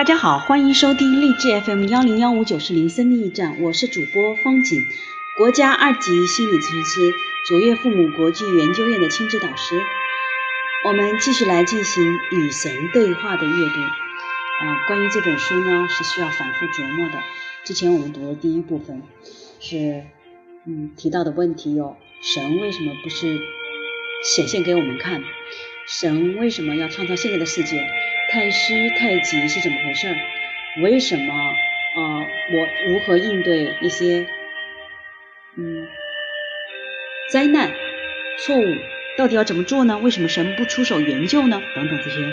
大家好，欢迎收听励志 FM 幺零幺五九四零生命驿站，我是主播方景，国家二级心理咨询师，卓越父母国际研究院的亲子导师。我们继续来进行与神对话的阅读。啊，关于这本书呢，是需要反复琢磨的。之前我们读的第一部分是，嗯，提到的问题有：神为什么不是显现给我们看？神为什么要创造现在的世界？太虚太极是怎么回事儿？为什么啊？我如何应对一些嗯灾难错误？到底要怎么做呢？为什么神不出手援救呢？等等这些，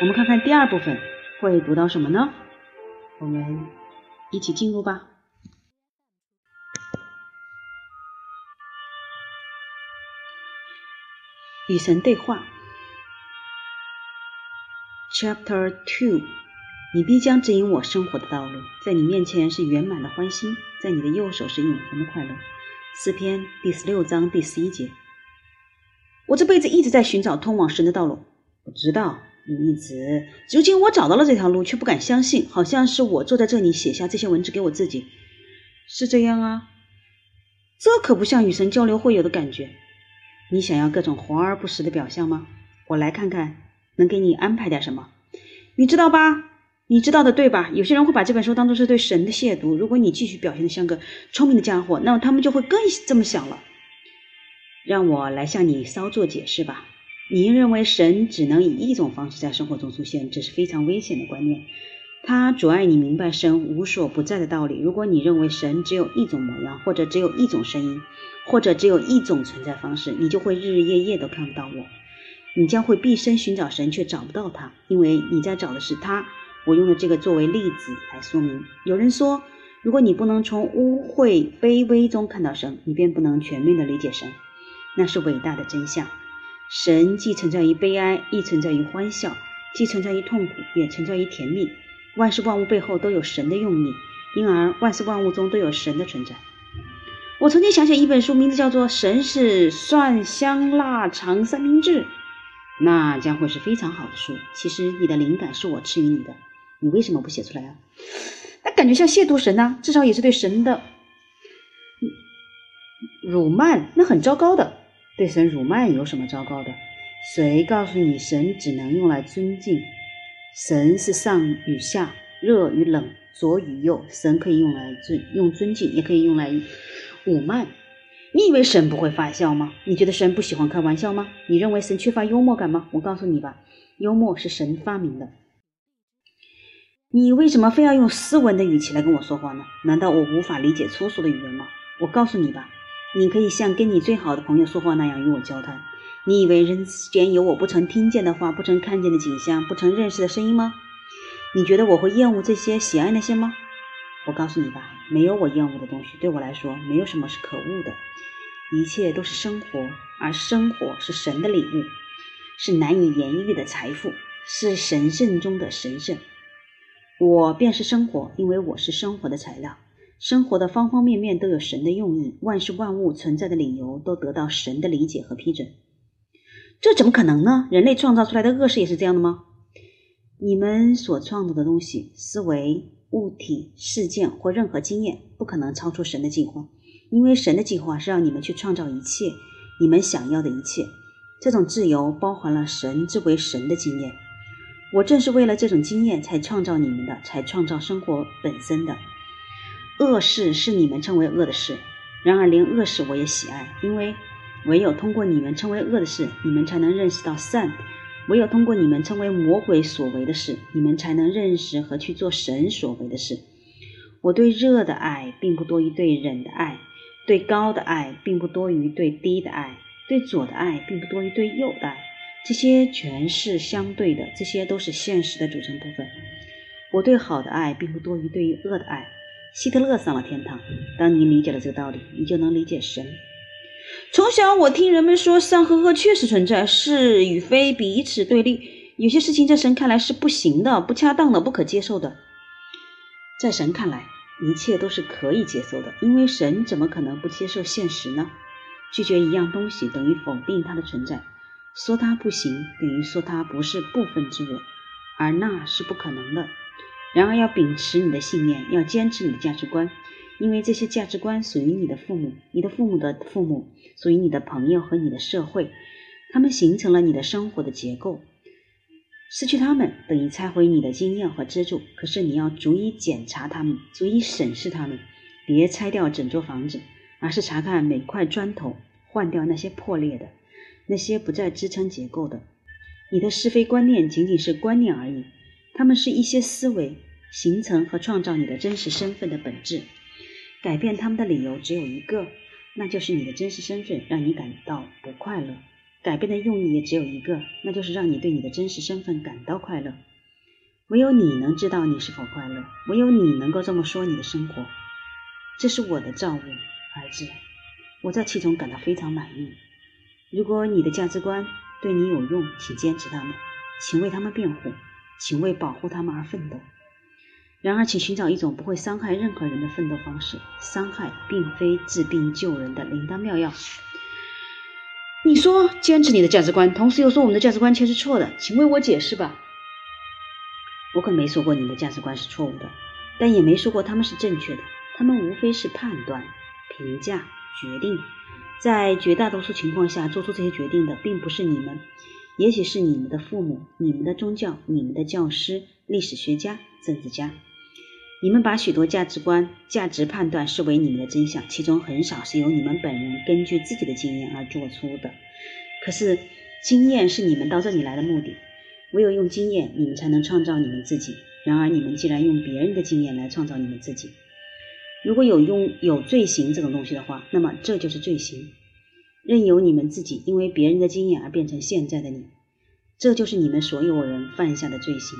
我们看看第二部分会读到什么呢？我们一起进入吧。与神对话。Chapter Two，你必将指引我生活的道路，在你面前是圆满的欢欣，在你的右手是永恒的快乐。诗篇第十六章第十一节。我这辈子一直在寻找通往神的道路。我知道你一直，如今我找到了这条路，却不敢相信，好像是我坐在这里写下这些文字给我自己。是这样啊，这可不像与神交流会有的感觉。你想要各种华而不实的表象吗？我来看看。能给你安排点什么？你知道吧？你知道的对吧？有些人会把这本书当做是对神的亵渎。如果你继续表现的像个聪明的家伙，那么他们就会更这么想了。让我来向你稍作解释吧。你认为神只能以一种方式在生活中出现，这是非常危险的观念。它阻碍你明白神无所不在的道理。如果你认为神只有一种模样，或者只有一种声音，或者只有一种存在方式，你就会日日夜夜都看不到我。你将会毕生寻找神，却找不到他，因为你在找的是他。我用了这个作为例子来说明。有人说，如果你不能从污秽、卑微中看到神，你便不能全面的理解神。那是伟大的真相。神既存在于悲哀，亦存在于欢笑；既存在于痛苦，也存在于甜蜜。万事万物背后都有神的用意，因而万事万物中都有神的存在。我曾经想写一本书，名字叫做《神是蒜香腊肠三明治》。那将会是非常好的书。其实你的灵感是我赐予你的，你为什么不写出来啊？那感觉像亵渎神呐，至少也是对神的辱骂，那很糟糕的。对神辱骂有什么糟糕的？谁告诉你神只能用来尊敬？神是上与下，热与冷，左与右，神可以用来尊用尊敬，也可以用来辱慢。你以为神不会发笑吗？你觉得神不喜欢开玩笑吗？你认为神缺乏幽默感吗？我告诉你吧，幽默是神发明的。你为什么非要用斯文的语气来跟我说话呢？难道我无法理解粗俗的语言吗？我告诉你吧，你可以像跟你最好的朋友说话那样与我交谈。你以为人间有我不曾听见的话，不曾看见的景象，不曾认识的声音吗？你觉得我会厌恶这些，喜爱那些吗？我告诉你吧，没有我厌恶的东西。对我来说，没有什么是可恶的，一切都是生活，而生活是神的礼物，是难以言喻的财富，是神圣中的神圣。我便是生活，因为我是生活的材料。生活的方方面面都有神的用意，万事万物存在的理由都得到神的理解和批准。这怎么可能呢？人类创造出来的恶事也是这样的吗？你们所创造的东西，思维。物体、事件或任何经验不可能超出神的计划，因为神的计划是让你们去创造一切你们想要的一切。这种自由包含了神之为神的经验。我正是为了这种经验才创造你们的，才创造生活本身的。恶事是你们称为恶的事，然而连恶事我也喜爱，因为唯有通过你们称为恶的事，你们才能认识到善。唯有通过你们称为魔鬼所为的事，你们才能认识和去做神所为的事。我对热的爱并不多于对忍的爱，对高的爱并不多于对低的爱，对左的爱并不多于对右的爱。这些全是相对的，这些都是现实的组成部分。我对好的爱并不多于对于恶的爱。希特勒上了天堂。当你理解了这个道理，你就能理解神。从小我听人们说，善和恶确实存在，是与非彼此对立。有些事情在神看来是不行的、不恰当的、不可接受的，在神看来，一切都是可以接受的，因为神怎么可能不接受现实呢？拒绝一样东西等于否定它的存在，说它不行等于说它不是部分之我，而那是不可能的。然而要秉持你的信念，要坚持你的价值观，因为这些价值观属于你的父母，你的父母的父母，属于你的朋友和你的社会，他们形成了你的生活的结构。失去他们等于拆毁你的经验和支柱。可是你要逐一检查他们，逐一审视他们，别拆掉整座房子，而是查看每块砖头，换掉那些破裂的，那些不再支撑结构的。你的是非观念仅仅是观念而已，它们是一些思维，形成和创造你的真实身份的本质。改变他们的理由只有一个，那就是你的真实身份让你感到不快乐。改变的用意也只有一个，那就是让你对你的真实身份感到快乐。唯有你能知道你是否快乐，唯有你能够这么说你的生活。这是我的造物，儿子，我在其中感到非常满意。如果你的价值观对你有用，请坚持他们，请为他们辩护，请为保护他们而奋斗。然而，请寻找一种不会伤害任何人的奋斗方式。伤害并非治病救人的灵丹妙药。你说坚持你的价值观，同时又说我们的价值观却是错的，请为我解释吧。我可没说过你的价值观是错误的，但也没说过他们是正确的。他们无非是判断、评价、决定。在绝大多数情况下，做出这些决定的并不是你们，也许是你们的父母、你们的宗教、你们的教师、历史学家、政治家。你们把许多价值观、价值判断视为你们的真相，其中很少是由你们本人根据自己的经验而做出的。可是，经验是你们到这里来的目的。唯有用经验，你们才能创造你们自己。然而，你们既然用别人的经验来创造你们自己，如果有用有罪行这种东西的话，那么这就是罪行。任由你们自己因为别人的经验而变成现在的你，这就是你们所有人犯下的罪行。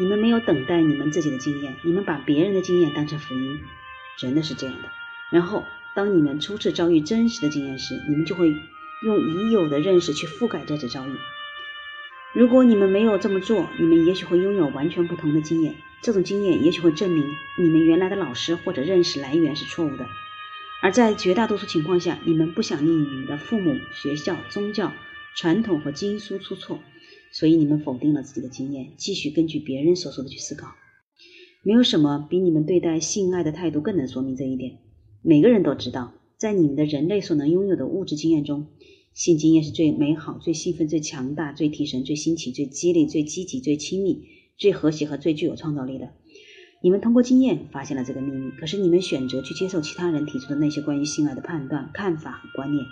你们没有等待你们自己的经验，你们把别人的经验当成福音，真的是这样的。然后，当你们初次遭遇真实的经验时，你们就会用已有的认识去覆盖这次遭遇。如果你们没有这么做，你们也许会拥有完全不同的经验。这种经验也许会证明你们原来的老师或者认识来源是错误的。而在绝大多数情况下，你们不想令你们的父母、学校、宗教、传统和经书出错。所以你们否定了自己的经验，继续根据别人所说的去思考。没有什么比你们对待性爱的态度更能说明这一点。每个人都知道，在你们的人类所能拥有的物质经验中，性经验是最美好、最兴奋、最强大、最提神、最新奇、最激励、最积极、最亲密、最和谐和最具有创造力的。你们通过经验发现了这个秘密，可是你们选择去接受其他人提出的那些关于性爱的判断、看法和观念。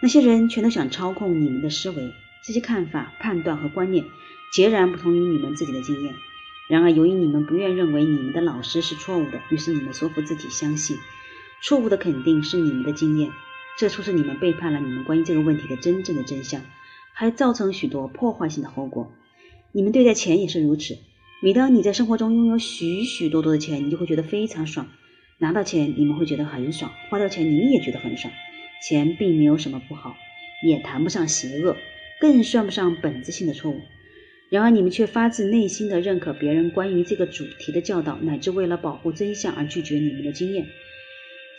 那些人全都想操控你们的思维。这些看法、判断和观念截然不同于你们自己的经验。然而，由于你们不愿认为你们的老师是错误的，于是你们说服自己相信错误的肯定是你们的经验。这促使你们背叛了你们关于这个问题的真正的真相，还造成许多破坏性的后果。你们对待钱也是如此。每当你在生活中拥有许许多多的钱，你就会觉得非常爽。拿到钱，你们会觉得很爽；花掉钱，你们也觉得很爽。钱并没有什么不好，也谈不上邪恶。更算不上本质性的错误，然而你们却发自内心的认可别人关于这个主题的教导，乃至为了保护真相而拒绝你们的经验。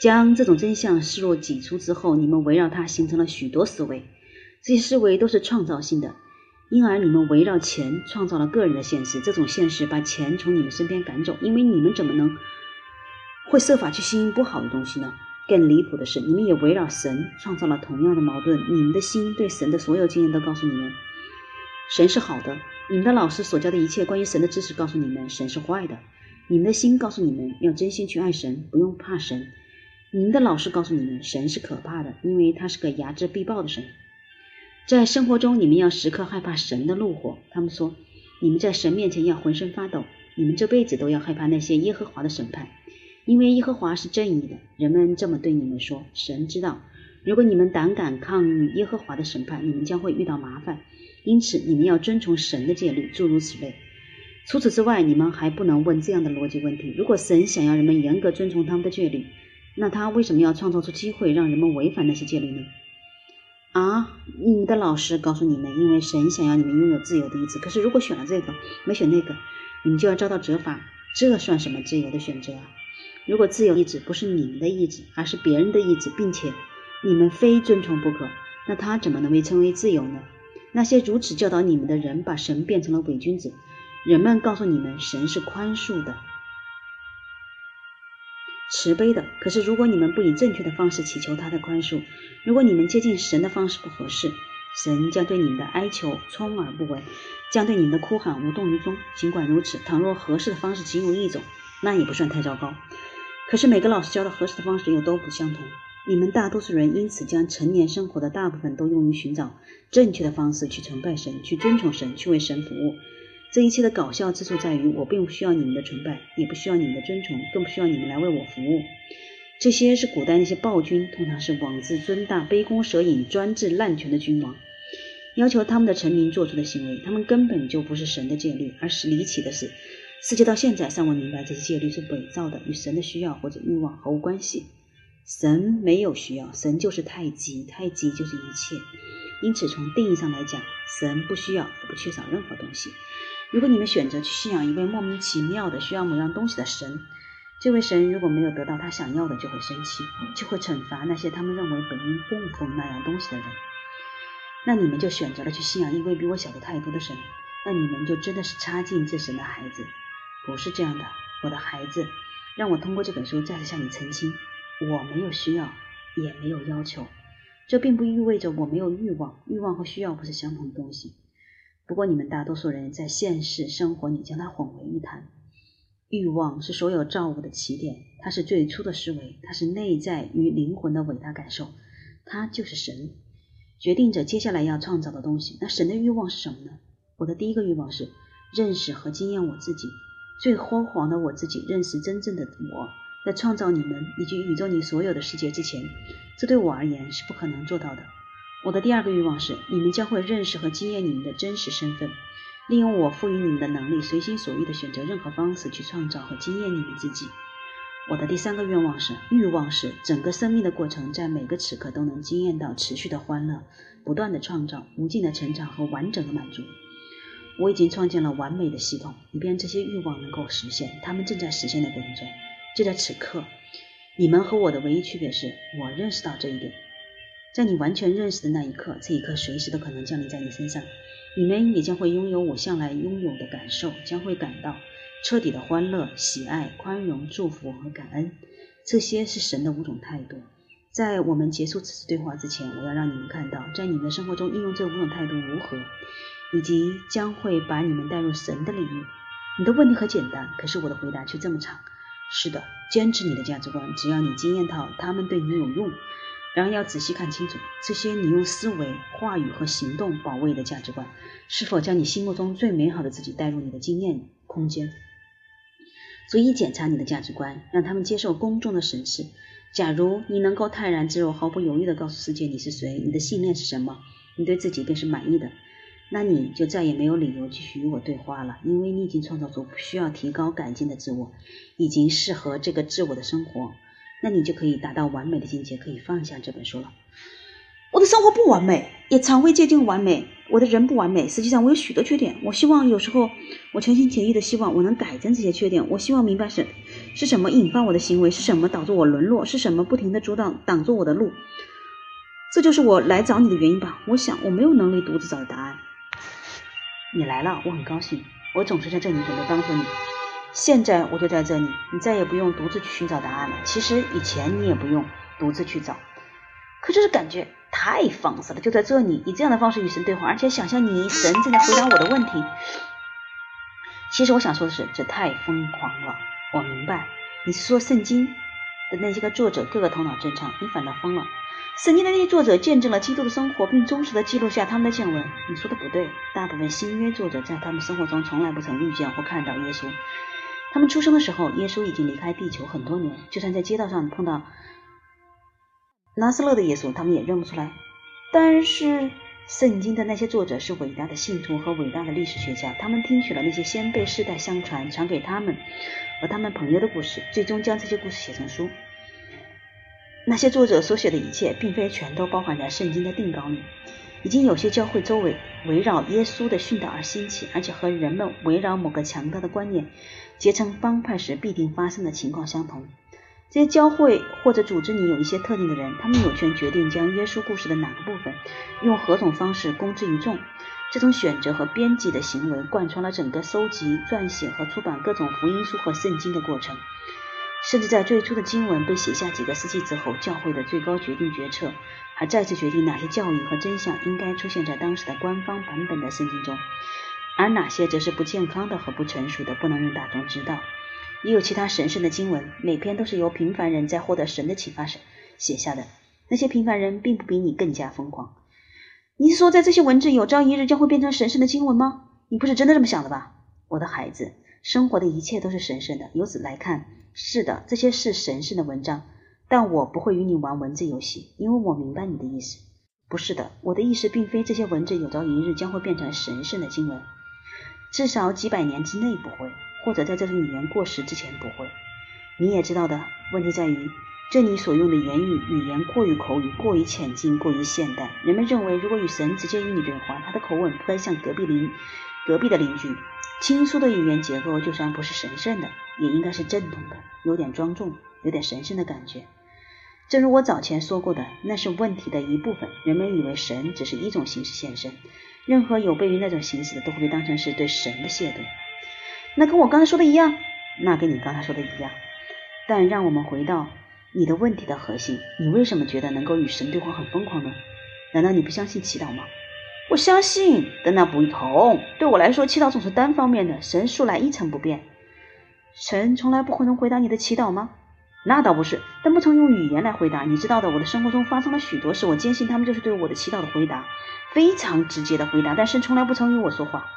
将这种真相视若己出之后，你们围绕它形成了许多思维，这些思维都是创造性的，因而你们围绕钱创造了个人的现实。这种现实把钱从你们身边赶走，因为你们怎么能会设法去吸引不好的东西呢？更离谱的是，你们也围绕神创造了同样的矛盾。你们的心对神的所有经验都告诉你们，神是好的；你们的老师所教的一切关于神的知识告诉你们，神是坏的。你们的心告诉你们要真心去爱神，不用怕神。你们的老师告诉你们，神是可怕的，因为他是个睚眦必报的神。在生活中，你们要时刻害怕神的怒火。他们说，你们在神面前要浑身发抖，你们这辈子都要害怕那些耶和华的审判。因为耶和华是正义的，人们这么对你们说。神知道，如果你们胆敢抗拒耶和华的审判，你们将会遇到麻烦。因此，你们要遵从神的戒律，诸如此类。除此之外，你们还不能问这样的逻辑问题：如果神想要人们严格遵从他们的戒律，那他为什么要创造出机会让人们违反那些戒律呢？啊，你们的老师告诉你们，因为神想要你们拥有自由的意志。可是，如果选了这个，没选那个，你们就要遭到责罚。这算什么自由的选择啊？如果自由意志不是你们的意志，而是别人的意志，并且你们非遵从不可，那他怎么能被称为自由呢？那些如此教导你们的人，把神变成了伪君子，人们告诉你们，神是宽恕的、慈悲的。可是，如果你们不以正确的方式祈求他的宽恕，如果你们接近神的方式不合适，神将对你们的哀求充耳不闻，将对你们的哭喊无动于衷。尽管如此，倘若合适的方式仅有一种，那也不算太糟糕。可是每个老师教的合适的方式又都不相同。你们大多数人因此将成年生活的大部分都用于寻找正确的方式去崇拜神、去尊崇神、去为神服务。这一切的搞笑之处在于，我并不需要你们的崇拜，也不需要你们的尊崇，更不需要你们来为我服务。这些是古代那些暴君，通常是妄自尊大、杯弓蛇影、专制滥权的君王，要求他们的臣民做出的行为。他们根本就不是神的戒律，而是离奇的是，世界到现在尚未明白这些戒律是伪造的，与神的需要或者欲望毫无关系。神没有需要，神就是太极，太极就是一切。因此，从定义上来讲，神不需要也不缺少任何东西。如果你们选择去信仰一位莫名其妙的需要某样东西的神，这位神如果没有得到他想要的，就会生气，就会惩罚那些他们认为本应供奉那样东西的人。那你们就选择了去信仰一位比我小的太多的神，那你们就真的是差劲至神的孩子。不是这样的，我的孩子，让我通过这本书再次向你澄清：我没有需要，也没有要求。这并不意味着我没有欲望，欲望和需要不是相同的东西。不过，你们大多数人在现实生活里将它混为一谈。欲望是所有造物的起点，它是最初的思维，它是内在与灵魂的伟大感受，它就是神，决定着接下来要创造的东西。那神的欲望是什么呢？我的第一个欲望是认识和经验我自己，最辉煌的我自己，认识真正的我。在创造你们以及宇宙里所有的世界之前，这对我而言是不可能做到的。我的第二个欲望是，你们将会认识和经验你们的真实身份，利用我赋予你们的能力，随心所欲地选择任何方式去创造和经验你们自己。我的第三个愿望是，欲望是整个生命的过程，在每个此刻都能经验到持续的欢乐，不断的创造，无尽的成长和完整的满足。我已经创建了完美的系统，以便这些欲望能够实现。他们正在实现的过程中。就在此刻，你们和我的唯一区别是我认识到这一点。在你完全认识的那一刻，这一刻随时都可能降临在你身上。你们也将会拥有我向来拥有的感受，将会感到彻底的欢乐、喜爱、宽容、祝福和感恩。这些是神的五种态度。在我们结束此次对话之前，我要让你们看到，在你们的生活中应用这五种态度如何，以及将会把你们带入神的领域。你的问题很简单，可是我的回答却这么长。是的，坚持你的价值观，只要你经验到他们对你有用。然而要仔细看清楚，这些你用思维、话语和行动保卫的价值观，是否将你心目中最美好的自己带入你的经验空间。逐一检查你的价值观，让他们接受公众的审视。假如你能够泰然自若、毫不犹豫地告诉世界你是谁，你的信念是什么，你对自己便是满意的。那你就再也没有理由继续与我对话了，因为你已经创造出不需要提高改进的自我，已经适合这个自我的生活。那你就可以达到完美的境界，可以放下这本书了。我的生活不完美，也常会接近完美。我的人不完美，实际上我有许多缺点。我希望有时候，我全心全意的希望我能改正这些缺点。我希望明白是是什么引发我的行为，是什么导致我沦落，是什么不停的阻挡挡住我的路。这就是我来找你的原因吧。我想我没有能力独自找到答案。你来了，我很高兴。我总是在这里准备帮助你。现在我就在这里，你再也不用独自去寻找答案了。其实以前你也不用独自去找，可这是感觉太放肆了。就在这里，以这样的方式与神对话，而且想象你神正在回答我的问题。其实我想说的是，这太疯狂了。我明白，你是说圣经的那些个作者个个头脑正常，你反倒疯了。圣经的那些作者见证了基督的生活，并忠实地记录下他们的见闻。你说的不对，大部分新约作者在他们生活中从来不曾遇见或看到耶稣。他们出生的时候，耶稣已经离开地球很多年。就算在街道上碰到拿撒勒的耶稣，他们也认不出来。但是，圣经的那些作者是伟大的信徒和伟大的历史学家，他们听取了那些先辈世代相传、传给他们和他们朋友的故事，最终将这些故事写成书。那些作者所写的一切，并非全都包含在圣经的定稿里。已经有些教会周围围绕耶稣的训导而兴起，而且和人们围绕某个强大的观念结成帮派时必定发生的情况相同。这些教会或者组织里有一些特定的人，他们有权决定将耶稣故事的哪个部分用何种方式公之于众。这种选择和编辑的行为贯穿了整个收集、撰写和出版各种福音书和圣经的过程。甚至在最初的经文被写下几个世纪之后，教会的最高决定决策还再次决定哪些教义和真相应该出现在当时的官方版本的圣经中，而哪些则是不健康的和不成熟的，不能让大众知道。也有其他神圣的经文，每篇都是由平凡人在获得神的启发时写下的。那些平凡人并不比你更加疯狂。你是说，在这些文字有朝一日将会变成神圣的经文吗？你不是真的这么想的吧，我的孩子？生活的一切都是神圣的。由此来看，是的，这些是神圣的文章。但我不会与你玩文字游戏，因为我明白你的意思。不是的，我的意思并非这些文字有朝一日将会变成神圣的经文，至少几百年之内不会。或者在这种语言过时之前不会，你也知道的问题在于，这里所用的言语语言过于口语，过于浅近，过于现代。人们认为，如果与神直接与你对话，他的口吻不该像隔壁邻隔壁的邻居。轻疏的语言结构，就算不是神圣的，也应该是正统的，有点庄重，有点神圣的感觉。正如我早前说过的，那是问题的一部分。人们以为神只是一种形式现身，任何有悖于那种形式的，都会被当成是对神的亵渎。那跟我刚才说的一样，那跟你刚才说的一样。但让我们回到你的问题的核心：你为什么觉得能够与神对话很疯狂呢？难道你不相信祈祷吗？我相信，但那不同。对我来说，祈祷总是单方面的，神素来一成不变。神从来不会能回答你的祈祷吗？那倒不是，但不曾用语言来回答。你知道的，我的生活中发生了许多事，我坚信他们就是对我的祈祷的回答，非常直接的回答。但神从来不曾与我说话。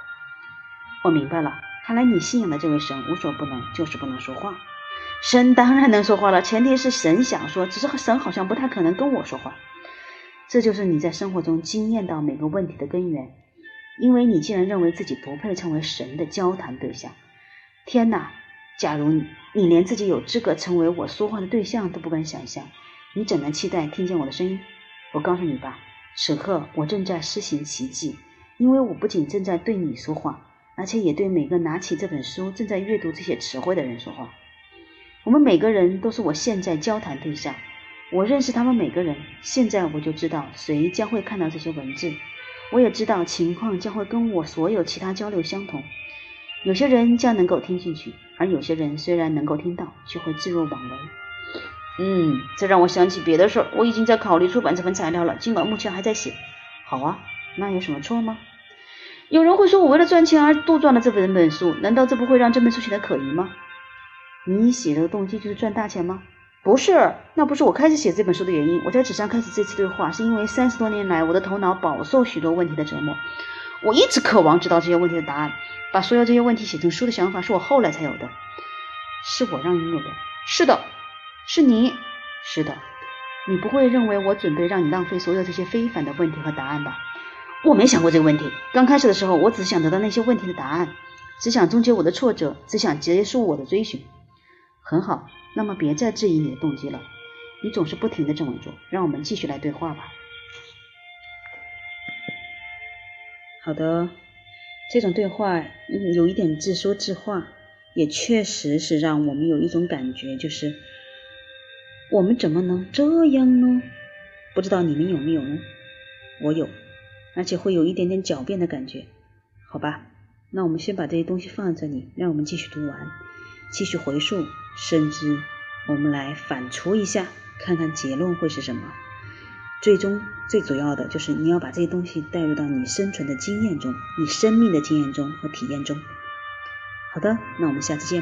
我明白了。看来你信仰的这位神无所不能，就是不能说话。神当然能说话了，前提是神想说，只是神好像不太可能跟我说话。这就是你在生活中惊艳到每个问题的根源，因为你竟然认为自己不配成为神的交谈对象。天哪！假如你你连自己有资格成为我说话的对象都不敢想象，你怎能期待听见我的声音？我告诉你吧，此刻我正在施行奇迹，因为我不仅正在对你说话。而且也对每个拿起这本书、正在阅读这些词汇的人说话。我们每个人都是我现在交谈对象。我认识他们每个人。现在我就知道谁将会看到这些文字。我也知道情况将会跟我所有其他交流相同。有些人将能够听进去，而有些人虽然能够听到，却会置若罔闻。嗯，这让我想起别的事儿。我已经在考虑出版这份材料了，尽管目前还在写。好啊，那有什么错吗？有人会说，我为了赚钱而杜撰了这本本书，难道这不会让这本书显得可疑吗？你写的动机就是赚大钱吗？不是，那不是我开始写这本书的原因。我在纸上开始这次对话，是因为三十多年来我的头脑饱受许多问题的折磨，我一直渴望知道这些问题的答案。把所有这些问题写成书的想法是我后来才有的，是我让你有的。是的，是你。是的，你不会认为我准备让你浪费所有这些非凡的问题和答案吧？我没想过这个问题。刚开始的时候，我只想得到那些问题的答案，只想终结我的挫折，只想结束我的追寻。很好，那么别再质疑你的动机了。你总是不停的这么做，让我们继续来对话吧。好的，这种对话有一点自说自话，也确实是让我们有一种感觉，就是我们怎么能这样呢？不知道你们有没有呢？我有。而且会有一点点狡辩的感觉，好吧？那我们先把这些东西放在这里，让我们继续读完，继续回溯，甚至我们来反刍一下，看看结论会是什么。最终最主要的就是你要把这些东西带入到你生存的经验中，你生命的经验中和体验中。好的，那我们下次见。